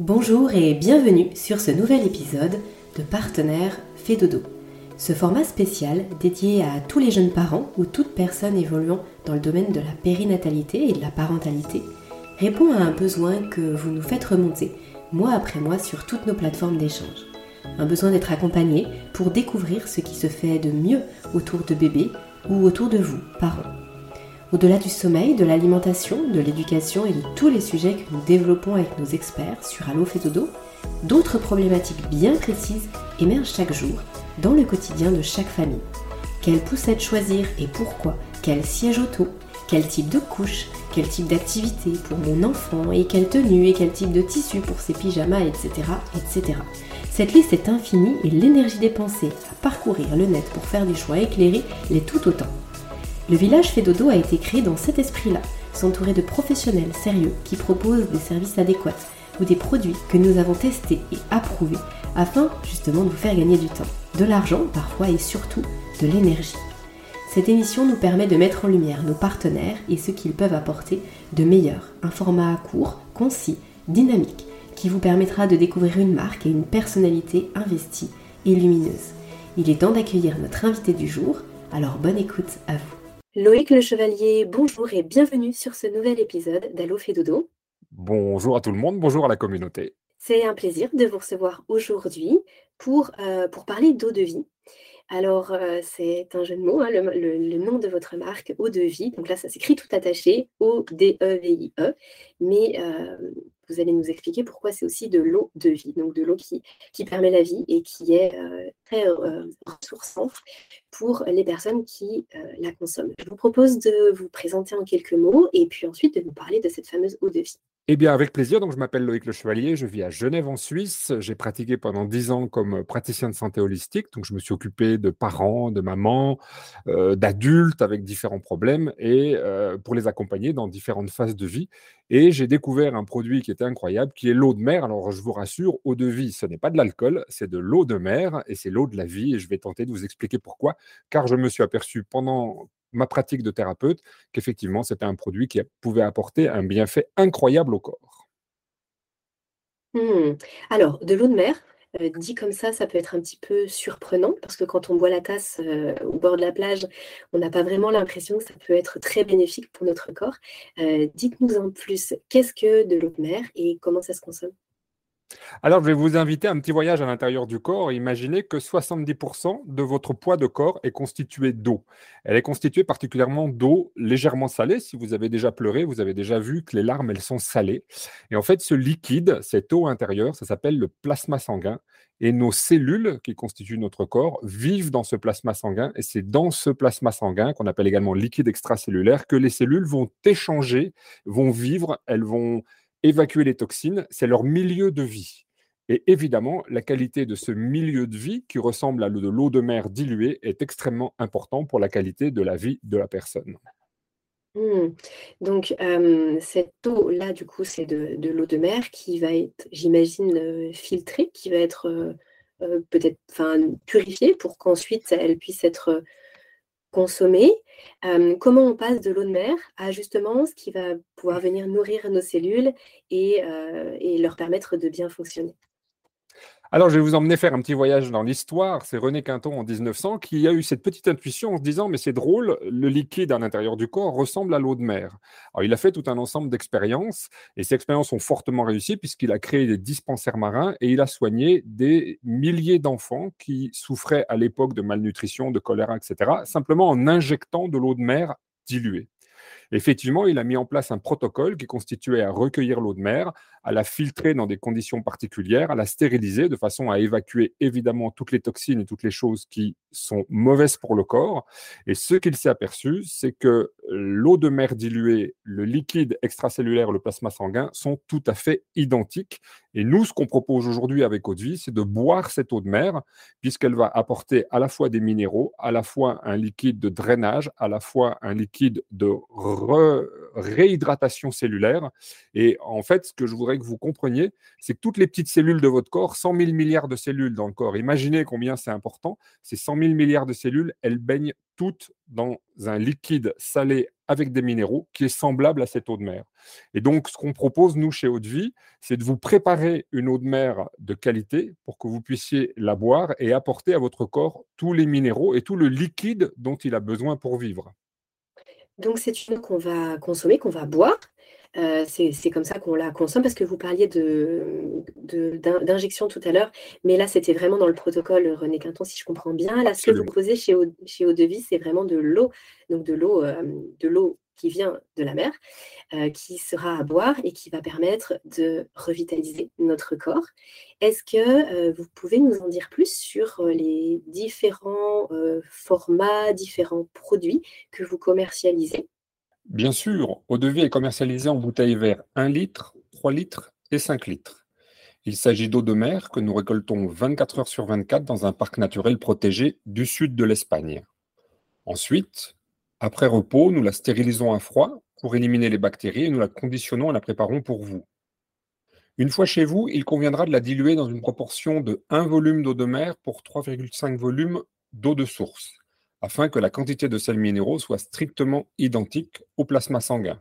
Bonjour et bienvenue sur ce nouvel épisode de Partenaire Fait Dodo. Ce format spécial dédié à tous les jeunes parents ou toute personne évoluant dans le domaine de la périnatalité et de la parentalité répond à un besoin que vous nous faites remonter mois après mois sur toutes nos plateformes d'échange. Un besoin d'être accompagné pour découvrir ce qui se fait de mieux autour de bébés ou autour de vous, parents. Au-delà du sommeil, de l'alimentation, de l'éducation et de tous les sujets que nous développons avec nos experts sur Allo fait d'autres problématiques bien précises émergent chaque jour dans le quotidien de chaque famille. Quelle poussette choisir et pourquoi? Quel siège auto? Quel type de couche? Quel type d'activité pour mon enfant? Et quelle tenue? Et quel type de tissu pour ses pyjamas? Etc. etc. Cette liste est infinie et l'énergie dépensée à parcourir le net pour faire des choix éclairés l'est tout autant. Le village fait a été créé dans cet esprit-là, s'entourer de professionnels sérieux qui proposent des services adéquats ou des produits que nous avons testés et approuvés afin justement de vous faire gagner du temps, de l'argent parfois et surtout de l'énergie. Cette émission nous permet de mettre en lumière nos partenaires et ce qu'ils peuvent apporter de meilleur, un format court, concis, dynamique, qui vous permettra de découvrir une marque et une personnalité investie et lumineuse. Il est temps d'accueillir notre invité du jour, alors bonne écoute à vous. Loïc Le Chevalier, bonjour et bienvenue sur ce nouvel épisode d'Allo fait dodo. Bonjour à tout le monde, bonjour à la communauté. C'est un plaisir de vous recevoir aujourd'hui pour, euh, pour parler d'eau de vie. Alors, euh, c'est un jeu de mots, hein, le, nom de votre marque, Eau de Vie. Donc là, ça s'écrit tout attaché, O-D-E-V-I-E. E. Mais euh, vous allez nous expliquer pourquoi c'est aussi de l'eau de vie, donc de l'eau qui, permet la vie et qui est euh, très ressourçante pour les personnes qui la consomment. Je vous propose de vous présenter en quelques mots et puis ensuite de nous parler de cette fameuse eau de vie. Eh bien, avec plaisir. Donc, je m'appelle Loïc Le Chevalier, je vis à Genève en Suisse. J'ai pratiqué pendant dix ans comme praticien de santé holistique. Donc, je me suis occupé de parents, de mamans, euh, d'adultes avec différents problèmes et euh, pour les accompagner dans différentes phases de vie. Et j'ai découvert un produit qui était incroyable, qui est l'eau de mer. Alors, je vous rassure, eau de vie, ce n'est pas de l'alcool, c'est de l'eau de mer et c'est l'eau de la vie. Et je vais tenter de vous expliquer pourquoi, car je me suis aperçu pendant ma pratique de thérapeute qu'effectivement, c'était un produit qui pouvait apporter un bienfait incroyable au corps. Mmh. Alors, de l'eau de mer, euh, dit comme ça, ça peut être un petit peu surprenant parce que quand on boit la tasse euh, au bord de la plage, on n'a pas vraiment l'impression que ça peut être très bénéfique pour notre corps. Euh, dites-nous en plus, qu'est-ce que de l'eau de mer et comment ça se consomme? Alors, je vais vous inviter à un petit voyage à l'intérieur du corps. Imaginez que 70% de votre poids de corps est constitué d'eau. Elle est constituée particulièrement d'eau légèrement salée. Si vous avez déjà pleuré, vous avez déjà vu que les larmes, elles sont salées. Et en fait, ce liquide, cette eau intérieure, ça s'appelle le plasma sanguin. Et nos cellules qui constituent notre corps vivent dans ce plasma sanguin. Et c'est dans ce plasma sanguin, qu'on appelle également liquide extracellulaire, que les cellules vont échanger, vont vivre, elles vont évacuer les toxines, c'est leur milieu de vie. Et évidemment, la qualité de ce milieu de vie, qui ressemble à de l'eau de mer diluée, est extrêmement important pour la qualité de la vie de la personne. Mmh. Donc, cette eau-là, du coup, c'est de, l'eau de mer qui va être, j'imagine, euh, filtrée, qui va être euh, euh, peut-être purifiée pour qu'ensuite elle puisse être consommer, comment on passe de l'eau de mer à justement ce qui va pouvoir venir nourrir nos cellules et leur permettre de bien fonctionner. Alors, je vais vous emmener faire un petit voyage dans l'histoire. C'est René Quinton en 1900 qui a eu cette petite intuition en se disant Mais c'est drôle, le liquide à l'intérieur du corps ressemble à l'eau de mer. Alors, il a fait tout un ensemble d'expériences et ces expériences ont fortement réussi puisqu'il a créé des dispensaires marins et il a soigné des milliers d'enfants qui souffraient à l'époque de malnutrition, de choléra, etc., simplement en injectant de l'eau de mer diluée. Effectivement, il a mis en place un protocole qui constituait à recueillir l'eau de mer, à la filtrer dans des conditions particulières, à la stériliser de façon à évacuer évidemment toutes les toxines et toutes les choses qui sont mauvaises pour le corps. Et ce qu'il s'est aperçu, c'est que l'eau de mer diluée, le liquide extracellulaire, le plasma sanguin sont tout à fait identiques. Et nous, ce qu'on propose aujourd'hui avec Eau de Vie, c'est de boire cette eau de mer, puisqu'elle va apporter à la fois des minéraux, à la fois un liquide de drainage, à la fois un liquide de réhydratation cellulaire. Et en fait, ce que je voudrais que vous compreniez, c'est que toutes les petites cellules de votre corps, 100 000 milliards de cellules dans le corps, imaginez combien c'est important, ces 100 000 milliards de cellules, elles baignent toutes dans un liquide salé avec des minéraux qui est semblable à cette eau de mer. Et donc, ce qu'on propose, nous, chez Eau de Vie, c'est de vous préparer une eau de mer de qualité pour que vous puissiez la boire et apporter à votre corps tous les minéraux et tout le liquide dont il a besoin pour vivre. Donc, c'est une eau qu'on va consommer, qu'on va boire. Euh, c'est comme ça qu'on la consomme parce que vous parliez d'injection tout à l'heure, mais là c'était vraiment dans le protocole René Quinton, si je comprends bien. Là, ce que vous proposez chez Eau, chez de Vie, c'est vraiment de l'eau, donc de l'eau euh, de l'eau qui vient de la mer, euh, qui sera à boire et qui va permettre de revitaliser notre corps. Est-ce que vous pouvez nous en dire plus sur les différents formats, différents produits que vous commercialisez? Bien sûr, eau de vie est commercialisée en bouteilles vertes 1 litre, 3 litres et 5 litres. Il s'agit d'eau de mer que nous récoltons 24 heures sur 24 dans un parc naturel protégé du sud de l'Espagne. Ensuite, après repos, nous la stérilisons à froid pour éliminer les bactéries et nous la conditionnons et la préparons pour vous. Une fois chez vous, il conviendra de la diluer dans une proportion de 1 volume d'eau de mer pour 3,5 volumes d'eau de source afin que la quantité de sels minéraux soit strictement identique au plasma sanguin.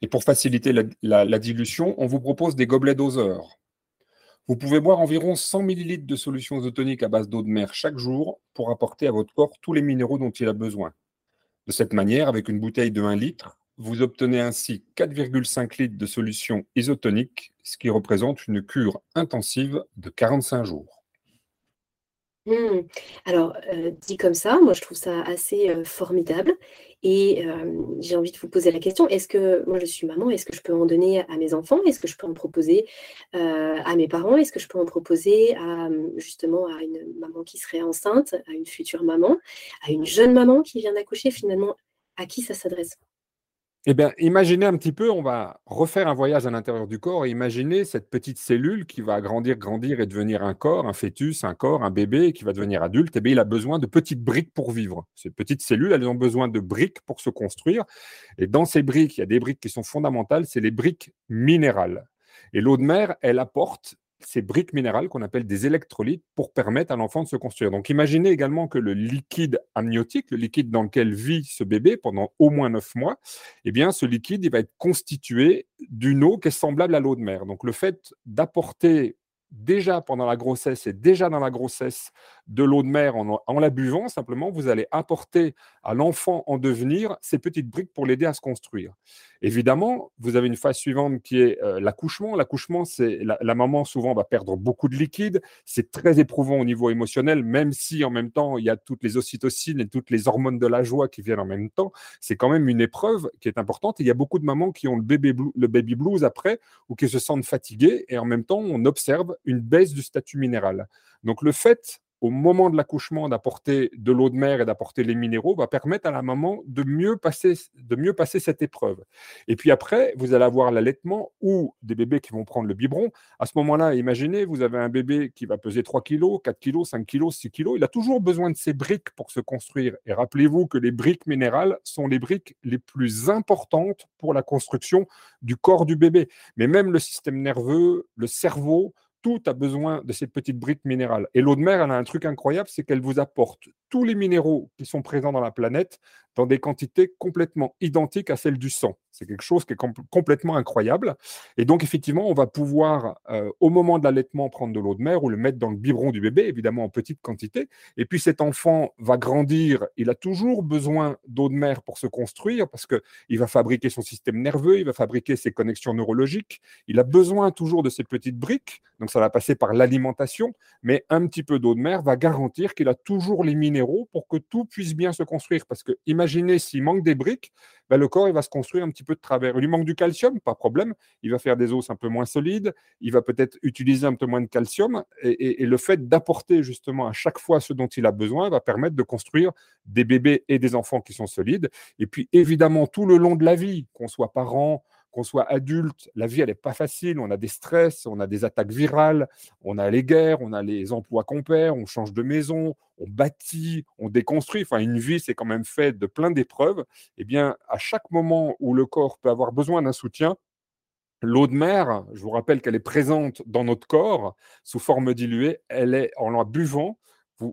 Et pour faciliter la, dilution, on vous propose des gobelets doseurs. Vous pouvez boire environ 100 ml de solution isotonique à base d'eau de mer chaque jour pour apporter à votre corps tous les minéraux dont il a besoin. De cette manière, avec une bouteille de 1 litre, vous obtenez ainsi 4,5 litres de solution isotonique, ce qui représente une cure intensive de 45 jours. Mmh. Alors, dit comme ça, moi je trouve ça assez, formidable et j'ai envie de vous poser la question, est-ce que moi je suis maman, est-ce que je peux en donner à mes enfants? Est-ce que je peux en proposer, à mes parents? Est-ce que je peux en proposer à, mmh, justement à une maman qui serait enceinte, à une future maman, à une jeune maman qui vient d'accoucher? Finalement, à qui ça s'adresse? Eh bien, imaginez un petit peu, on va refaire un voyage à l'intérieur du corps et imaginez cette petite cellule qui va grandir, grandir et devenir un corps, un fœtus, un corps, un bébé qui va devenir adulte. Eh bien, il a besoin de petites briques pour vivre. Ces petites cellules, elles ont besoin de briques pour se construire. Et dans ces briques, il y a des briques qui sont fondamentales, c'est les briques minérales. Et l'eau de mer, elle apporte ces briques minérales qu'on appelle des électrolytes pour permettre à l'enfant de se construire. Donc imaginez également que le liquide amniotique, le liquide dans lequel vit ce bébé pendant au moins neuf mois, eh bien ce liquide il va être constitué d'une eau qui est semblable à l'eau de mer. Donc le fait d'apporter déjà pendant la grossesse et déjà dans la grossesse de l'eau de mer en, la buvant, simplement, vous allez apporter à l'enfant en devenir ces petites briques pour l'aider à se construire. Évidemment, vous avez une phase suivante qui est euh, l'accouchement. L'accouchement, c'est la, maman souvent va perdre beaucoup de liquide. C'est très éprouvant au niveau émotionnel, même si en même temps il y a toutes les ocytocines et toutes les hormones de la joie qui viennent en même temps. C'est quand même une épreuve qui est importante. il y a beaucoup de mamans qui ont le baby blues après ou qui se sentent fatiguées et en même temps on observe une baisse du statut minéral. Donc le fait au moment de l'accouchement d'apporter de l'eau de mer et d'apporter les minéraux va permettre à la maman de mieux passer, de mieux passer cette épreuve. Et puis après, vous allez avoir l'allaitement ou des bébés qui vont prendre le biberon. À ce moment-là, imaginez, vous avez un bébé qui va peser 3 kg, 4 kg, 5 kg, 6 kg. Il a toujours besoin de ces briques pour se construire. Et rappelez-vous que les briques minérales sont les briques les plus importantes pour la construction du corps du bébé. Mais même le système nerveux, le cerveau, tout a besoin de ces petites briques minérales. Et l'eau de mer, elle a un truc incroyable, c'est qu'elle vous apporte tous les minéraux qui sont présents dans la planète dans des quantités complètement identiques à celles du sang. C'est quelque chose qui est complètement incroyable. Et donc, effectivement, on va pouvoir, euh, au moment de l'allaitement, prendre de l'eau de mer ou le mettre dans le biberon du bébé, évidemment en petite quantité. Et puis, cet enfant va grandir. Il a toujours besoin d'eau de mer pour se construire parce qu'il va fabriquer son système nerveux, il va fabriquer ses connexions neurologiques. Il a besoin toujours de ces petites briques. Donc, ça va passer par l'alimentation. Mais un petit peu d'eau de mer va garantir qu'il a toujours les minéraux pour que tout puisse bien se construire. Parce que imaginez s'il manque des briques, ben, le corps il va se construire un petit peu de travers. Il lui manque du calcium, pas problème. Il va faire des os un peu moins solides. Il va peut-être utiliser un peu moins de calcium. Et, le fait d'apporter justement à chaque fois ce dont il a besoin va permettre de construire des bébés et des enfants qui sont solides. Et puis évidemment, tout le long de la vie, qu'on soit parent, qu'on soit adulte, la vie, n'est pas facile. On a des stress, on a des attaques virales, on a les guerres, on a les emplois qu'on perd, on change de maison, on bâtit, on déconstruit. Enfin, une vie, c'est quand même fait de plein d'épreuves. Eh bien, à chaque moment où le corps peut avoir besoin d'un soutien, L'eau de mer, je vous rappelle qu'elle est présente dans notre corps sous forme diluée, elle est en la buvant,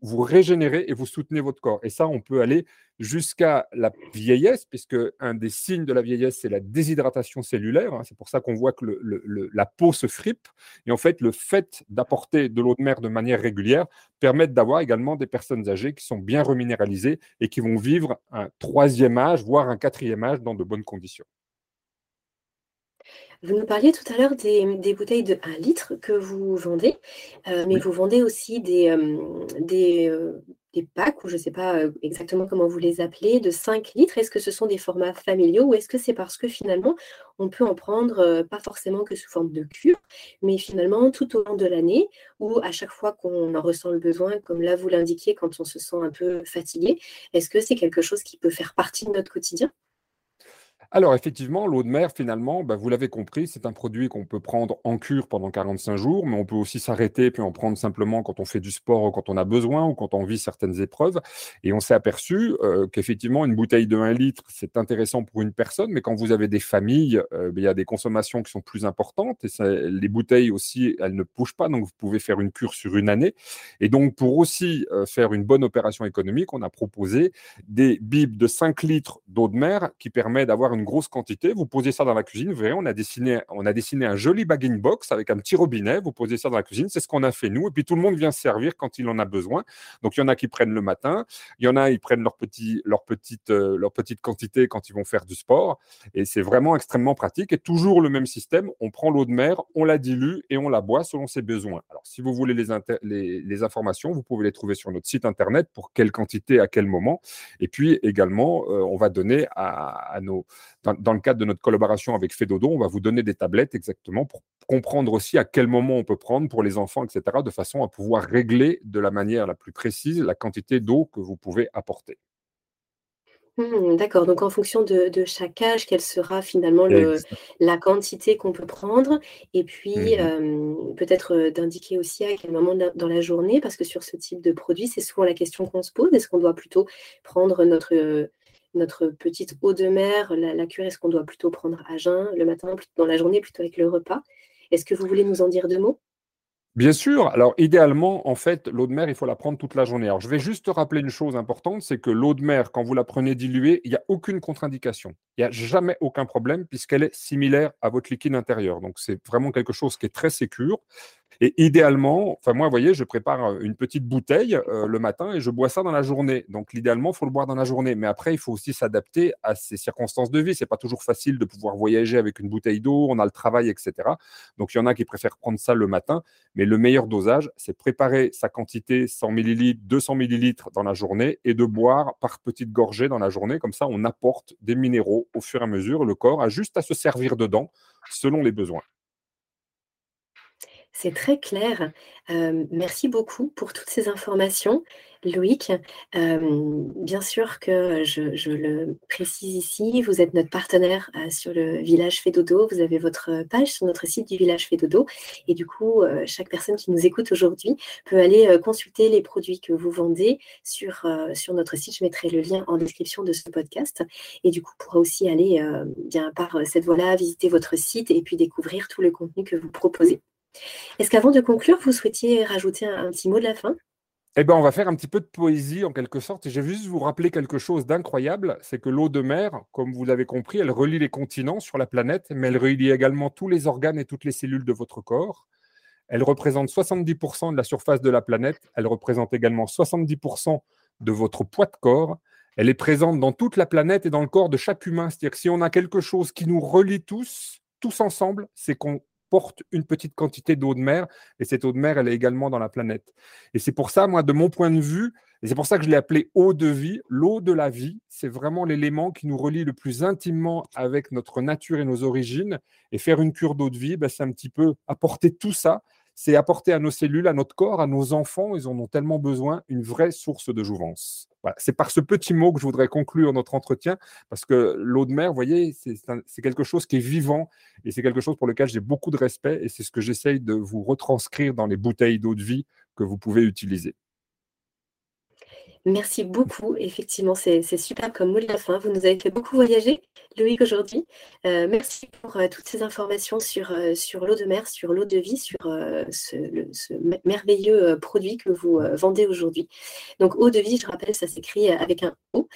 vous, régénérez et vous soutenez votre corps. Et ça, on peut aller jusqu'à la vieillesse, puisque un des signes de la vieillesse, c'est la déshydratation cellulaire. Hein. C'est pour ça qu'on voit que la peau se fripe. Et en fait, le fait d'apporter de l'eau de mer de manière régulière permet d'avoir également des personnes âgées qui sont bien reminéralisées et qui vont vivre un troisième âge, voire un quatrième âge dans de bonnes conditions. Vous nous parliez tout à l'heure des, bouteilles de 1 litre que vous vendez, euh, mais vous vendez aussi des, euh, euh, des, packs, ou je ne sais pas exactement comment vous les appelez, de 5 litres. Est-ce que ce sont des formats familiaux ou est-ce que c'est parce que finalement, on peut en prendre, pas forcément que sous forme de cure, mais finalement tout au long de l'année, ou à chaque fois qu'on en ressent le besoin, comme là vous l'indiquiez, quand on se sent un peu fatigué, est-ce que c'est quelque chose qui peut faire partie de notre quotidien? Alors effectivement, l'eau de mer, finalement, bah, vous l'avez compris, c'est un produit qu'on peut prendre en cure pendant 45 jours, mais on peut aussi s'arrêter puis en prendre simplement quand on fait du sport ou quand on a besoin ou quand on vit certaines épreuves. Et on s'est aperçu euh, qu'effectivement, une bouteille de 1 litre, c'est intéressant pour une personne, mais quand vous avez des familles, euh, bah, il y a des consommations qui sont plus importantes et les bouteilles aussi, elles ne bougent pas, donc vous pouvez faire une cure sur une année. Et donc, pour aussi euh, faire une bonne opération économique, on a proposé des bibes de 5 litres d'eau de mer qui permet d'avoir une grosse quantité, vous posez ça dans la cuisine, vous verrez, on a dessiné, on a dessiné un joli bagging box avec un petit robinet, vous posez ça dans la cuisine, c'est ce qu'on a fait nous, et puis tout le monde vient servir quand il en a besoin. Donc il y en a qui prennent le matin, il y en a ils prennent leur, petit, leur, petite, euh, leur petite quantité quand ils vont faire du sport, et c'est vraiment extrêmement pratique, et toujours le même système, on prend l'eau de mer, on la dilue et on la boit selon ses besoins. Alors si vous voulez les, informations, vous pouvez les trouver sur notre site internet pour quelle quantité, à quel moment, et puis également, euh, on va donner à nos, dans, le cadre de notre collaboration avec Fedodo, on va vous donner des tablettes exactement pour comprendre aussi à quel moment on peut prendre pour les enfants, etc., de façon à pouvoir régler de la manière la plus précise la quantité d'eau que vous pouvez apporter. Mmh, d'accord, donc en fonction de, chaque âge, quelle sera finalement la quantité qu'on peut prendre, et puis mmh peut-être d'indiquer aussi à quel moment dans la journée, parce que sur ce type de produit, c'est souvent la question qu'on se pose, est-ce qu'on doit plutôt prendre notre, notre petite eau de mer, la, cure, est-ce qu'on doit plutôt prendre à jeun le matin, dans la journée, plutôt avec le repas? Est-ce que vous voulez nous en dire deux mots? Bien sûr. Alors, idéalement, en fait, l'eau de mer, il faut la prendre toute la journée. Alors, je vais juste rappeler une chose importante, c'est que l'eau de mer, quand vous la prenez diluée, il n'y a aucune contre-indication. Il n'y a jamais aucun problème puisqu'elle est similaire à votre liquide intérieur. Donc, c'est vraiment quelque chose qui est très sécure. Et idéalement, enfin moi, vous voyez, je prépare euh, une petite bouteille euh, le matin et je bois ça dans la journée. Donc l'idéalement, il faut le boire dans la journée. Mais après, il faut aussi s'adapter à ces circonstances de vie. C'est pas toujours facile de pouvoir voyager avec une bouteille d'eau. On a le travail, etc. Donc il y en a qui préfèrent prendre ça le matin. Mais le meilleur dosage, c'est préparer sa quantité 100 millilitres, 200 millilitres dans la journée et de boire par petites gorgées dans la journée. Comme ça, on apporte des minéraux au fur et à mesure. Le corps a juste à se servir dedans selon les besoins. C'est très clair. merci beaucoup pour toutes ces informations, Loïc. bien sûr que je, le précise ici, vous êtes notre partenaire sur le Village Fédodo. Vous avez votre page sur notre site du Village Fédodo. Et du coup, chaque personne qui nous écoute aujourd'hui peut aller consulter les produits que vous vendez sur, sur notre site. Je mettrai le lien en description de ce podcast. Et du coup, pourra aussi aller bien par cette voie-là, visiter votre site et puis découvrir tout le contenu que vous proposez. Est-ce qu'avant de conclure, vous souhaitiez rajouter un, petit mot de la fin? Eh ben, on va faire un petit peu de poésie en quelque sorte. Et je vais juste vous rappeler quelque chose d'incroyable, c'est que l'eau de mer, comme vous l'avez compris, elle relie les continents sur la planète, mais elle relie également tous les organes et toutes les cellules de votre corps. Elle représente 70% de la surface de la planète. Elle représente également 70% de votre poids de corps. Elle est présente dans toute la planète et dans le corps de chaque humain. C'est-à-dire que si on a quelque chose qui nous relie tous, tous ensemble, c'est qu'on porte une petite quantité d'eau de mer, et cette eau de mer, elle est également dans la planète. Et c'est pour ça, moi, de mon point de vue, et c'est pour ça que je l'ai appelé eau de vie, l'eau de la vie, c'est vraiment l'élément qui nous relie le plus intimement avec notre nature et nos origines. Et faire une cure d'eau de vie, ben, c'est un petit peu apporter tout ça, c'est apporter à nos cellules, à notre corps, à nos enfants, ils en ont tellement besoin, une vraie source de jouvence. C'est par ce petit mot que je voudrais conclure notre entretien, parce que l'eau de mer, vous voyez, c'est quelque chose qui est vivant et c'est quelque chose pour lequel j'ai beaucoup de respect et c'est ce que j'essaye de vous retranscrire dans les bouteilles d'eau de vie que vous pouvez utiliser. Merci beaucoup. Effectivement, c'est super comme mot de fin. Vous nous avez fait beaucoup voyager, Loïc, aujourd'hui. Euh, merci pour euh, toutes ces informations sur, euh, sur l'eau de mer, sur l'eau de vie, sur ce, merveilleux produit que vous vendez aujourd'hui. Donc, eau de vie, je rappelle, ça s'écrit avec un O,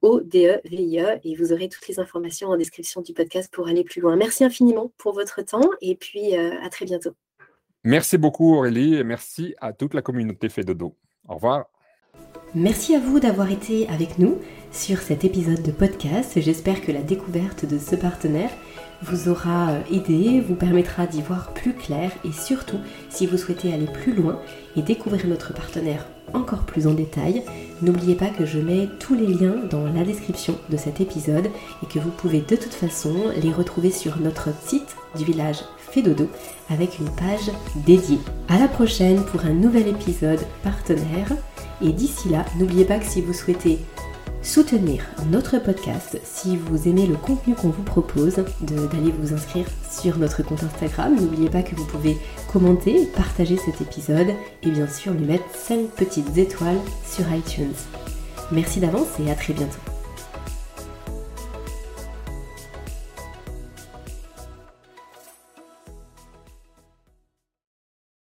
O-D-E-V-I-E, et vous aurez toutes les informations en description du podcast pour aller plus loin. Merci infiniment pour votre temps et puis à très bientôt. Merci beaucoup, Aurélie, et merci à toute la communauté Fait Dodo. Au revoir. Merci à vous d'avoir été avec nous sur cet épisode de podcast. J'espère que la découverte de ce partenaire vous aura euh, aidé, vous permettra d'y voir plus clair et surtout, si vous souhaitez aller plus loin et découvrir notre partenaire encore plus en détail, n'oubliez pas que je mets tous les liens dans la description de cet épisode et que vous pouvez de toute façon les retrouver sur notre site du village Fédodo avec une page dédiée. À la prochaine pour un nouvel épisode partenaire. Et d'ici là, n'oubliez pas que si vous souhaitez soutenir notre podcast, si vous aimez le contenu qu'on vous propose, d'aller vous inscrire sur notre compte Instagram. N'oubliez pas que vous pouvez commenter, partager cet épisode et bien sûr lui mettre 5 petites étoiles sur iTunes. Merci d'avance et à très bientôt.